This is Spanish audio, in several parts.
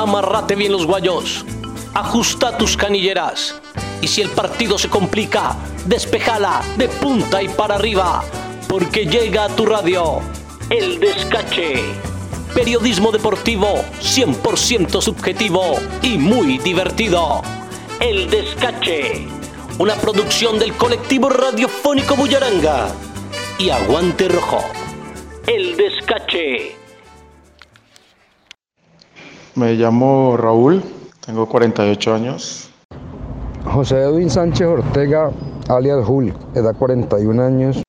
Amarrate bien los guayos, ajusta tus canilleras y si el partido se complica, despejala de punta y para arriba, porque llega a tu radio El Descache. Periodismo deportivo 100% subjetivo y muy divertido. El Descache. Una producción del colectivo radiofónico Bullaranga. Y Aguante Rojo. El Descache. Me llamo Raúl, tengo 48 años. José Edwin Sánchez Ortega, alias Julio, edad 41 años.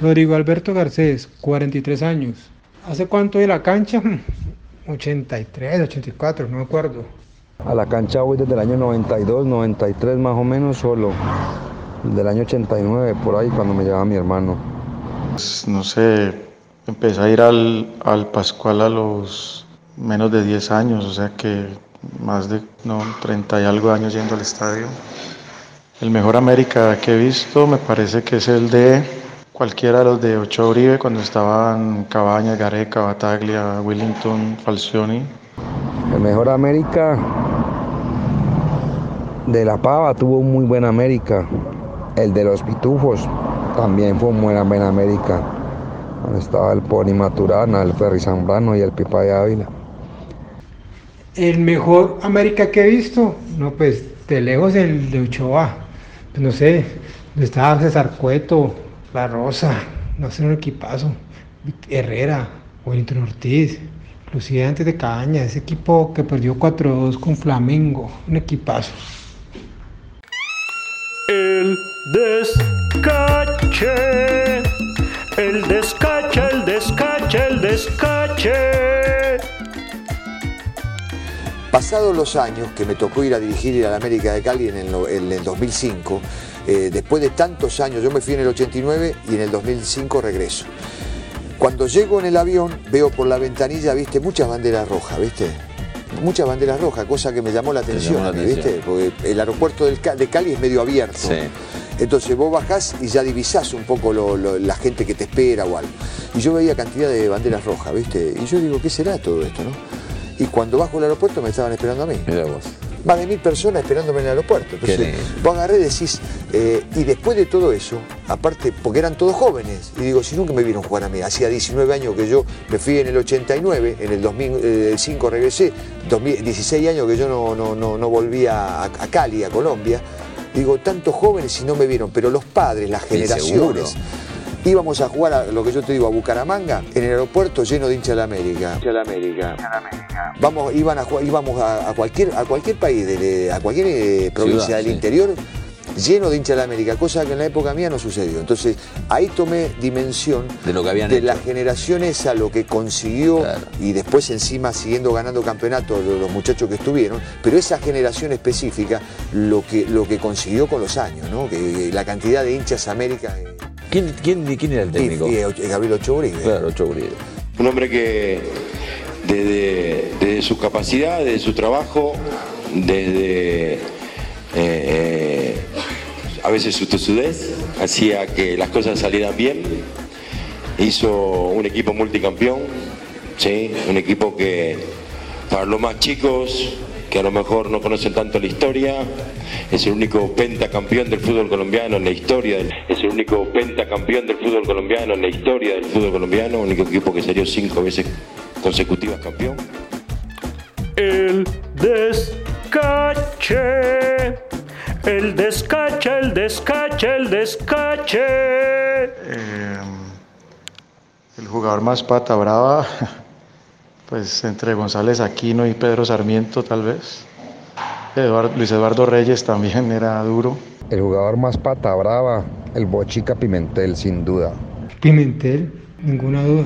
Rodrigo Alberto Garcés, 43 años. ¿Hace cuánto de la cancha? 83, 84, no me acuerdo. A la cancha voy desde el año 92, 93 más o menos solo. Del año 89, por ahí, cuando me llevaba mi hermano. Pues, no sé, empecé a ir al, al Pascual a los menos de 10 años, o sea que más de no, 30 y algo años yendo al estadio. El mejor América que he visto me parece que es el de cualquiera de los de Ochoa Uribe cuando estaban Cabañas, Gareca, Bataglia, Willington, Falcioni. El mejor América de La Pava tuvo un muy buen América. El de los Pitufos también fue un buen, América. Estaba el Pony Maturana, el Ferry Zambrano y el Pipa de Ávila. El mejor América que he visto, no, pues de lejos el de Ochoa. Pues, no sé, estaba César Cueto, La Rosa, no sé, un equipazo. Herrera, Wellington Ortiz, inclusive antes de Caña, ese equipo que perdió 4-2 con Flamengo, un equipazo. El descache, el descache, el descache, el descache. Pasados los años que me tocó ir a dirigir a la América de Cali en el, no- en el 2005, eh, después de tantos años, yo me fui en el 89 y en el 2005 regreso. Cuando llego en el avión, veo por la ventanilla, viste, muchas banderas rojas, viste. Muchas banderas rojas, cosa que me llamó la atención, llamó la a mí, atención. ¿viste? Porque el aeropuerto de Cali es medio abierto. Sí. Entonces vos bajás y ya divisás un poco lo- lo- la gente que te espera o algo. Y yo veía cantidad de banderas rojas, ¿viste? Y yo digo, ¿qué será todo esto, no? Y cuando bajo al aeropuerto me estaban esperando a mí. Mira vos. Más de mil personas esperándome en el aeropuerto. Entonces, vos agarré y decís, eh, y después de todo eso, aparte, porque eran todos jóvenes, y digo, si nunca me vieron jugar a mí, hacía 19 años que yo me fui en el 89, en el 2005 regresé, 2000 16 años que yo no, no, no, no volvía a, a Cali, a Colombia, digo, tantos jóvenes y no me vieron, pero los padres, las generaciones. Íbamos a jugar a lo que yo te digo, a Bucaramanga, en el aeropuerto lleno de hinchas de la América. Vamos, iban a jugar, íbamos a, a cualquier, a cualquier país, de- de- a cualquier eh, provincia Ciudad, del sí. interior, lleno de hinchas de la América, cosa que en la época mía no sucedió. Entonces, ahí tomé dimensión De lo que habían de hecho. la generación esa, lo que consiguió, Claro. y después encima siguiendo ganando campeonatos los, los muchachos que estuvieron, pero esa generación específica, lo que, lo que consiguió con los años, ¿no? Que, la cantidad de hinchas América. ¿Quién, quién, quién era el y, técnico? y, Gabriel Ochoa Uribe. Claro, Ochoa Uribe. Un hombre que desde, desde su capacidad, desde su trabajo, desde eh, eh, a veces su tosudez, hacía que las cosas salieran bien. Hizo un equipo multicampeón, ¿sí? un equipo que para los más chicos, que a lo mejor no conocen tanto la historia, es el único pentacampeón del fútbol colombiano en la historia, del- es el único pentacampeón del fútbol colombiano en la historia del fútbol colombiano, único equipo que salió cinco veces consecutivas campeón. El descache. El descache, el descache, el descache. Eh, el jugador más pata brava, pues entre González Aquino y Pedro Sarmiento tal vez. Eduardo- Luis Eduardo Reyes también era duro. El jugador más pata brava, el Bochica Pimentel, sin duda. Pimentel, ninguna duda.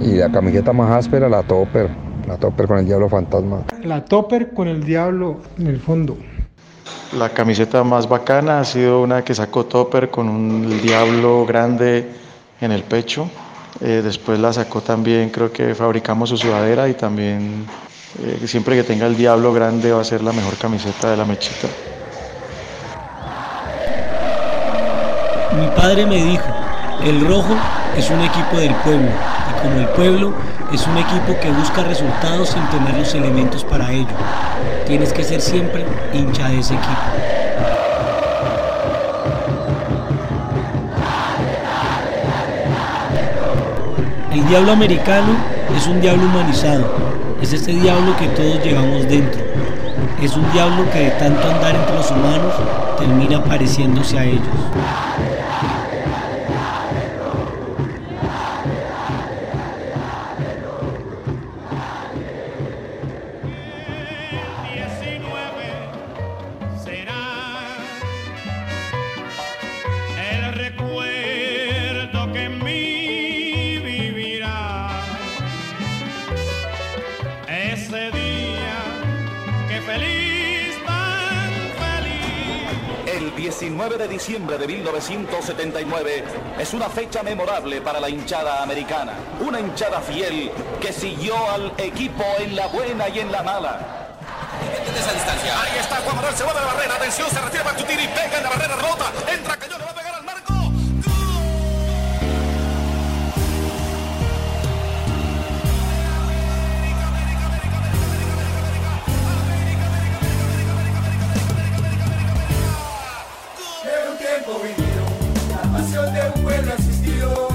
La camiseta más áspera, la Topper. La Topper con el Diablo Fantasma. La Topper con el Diablo en el fondo. La camiseta más bacana ha sido una que sacó Topper con un Diablo grande en el pecho. Eh, después la sacó también, creo que fabricamos su sudadera y también eh, siempre que tenga el Diablo grande va a ser la mejor camiseta de la mechita. Mi padre me dijo, el rojo es un equipo del pueblo como el pueblo es un equipo que busca resultados sin tener los elementos para ello. Tienes que ser siempre hincha de ese equipo. El diablo americano es un diablo humanizado, es ese diablo que todos llevamos dentro. Es un diablo que de tanto andar entre los humanos termina pareciéndose a ellos. Diciembre de 1979 es una fecha memorable para la hinchada americana. Una hinchada fiel que siguió al equipo en la buena y en la mala. esa distancia. Ahí está Juan Manuel, se va de la barrera. Atención, se retira y pega en la barrera rota. Entra Cañón, le va a pegar tiempo la pasión de un pueblo existido.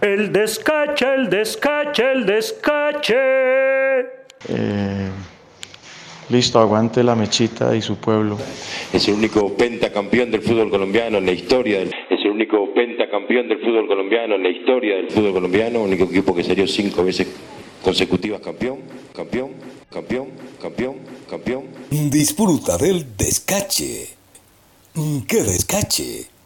El descache, el descache, el descache. Eh, listo, aguante la mechita y su pueblo. Es el único pentacampeón del fútbol colombiano en la historia. Del, es el único pentacampeón del fútbol colombiano en la historia del fútbol colombiano. Único equipo que salió cinco veces consecutivas campeón, campeón, campeón, campeón, campeón. Disfruta del descache. ¡Qué descache!